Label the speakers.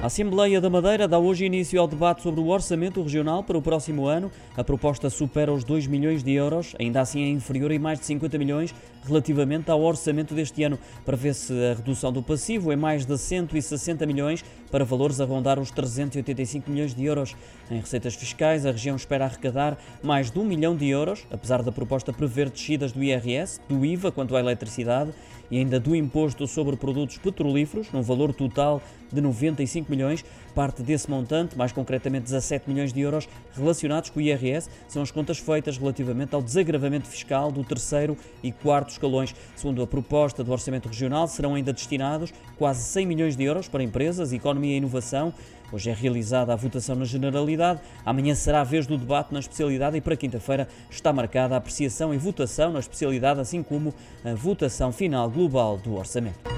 Speaker 1: A Assembleia da Madeira dá hoje início ao debate sobre o orçamento regional para o próximo ano. A proposta supera os 2 milhões de euros, ainda assim é inferior em mais de 50 milhões relativamente ao orçamento deste ano. Prevê-se a redução do passivo em mais de 160 milhões para valores a rondar os 385 milhões de euros. Em receitas fiscais, a região espera arrecadar mais de 1 milhão de euros, apesar da proposta prever descidas do IRS, do IVA quanto à eletricidade e ainda do imposto sobre produtos petrolíferos, num valor total de 95 milhões. Parte desse montante, mais concretamente 17 milhões de euros, relacionados com o IRS, são as contas feitas relativamente ao desagravamento fiscal do terceiro e quarto escalões. Segundo a proposta do Orçamento Regional, serão ainda destinados quase 100 milhões de euros para empresas, economia e inovação. Hoje é realizada a votação na Generalidade, amanhã será a vez do debate na especialidade e para quinta-feira está marcada a apreciação e votação na especialidade, assim como a votação final global do orçamento.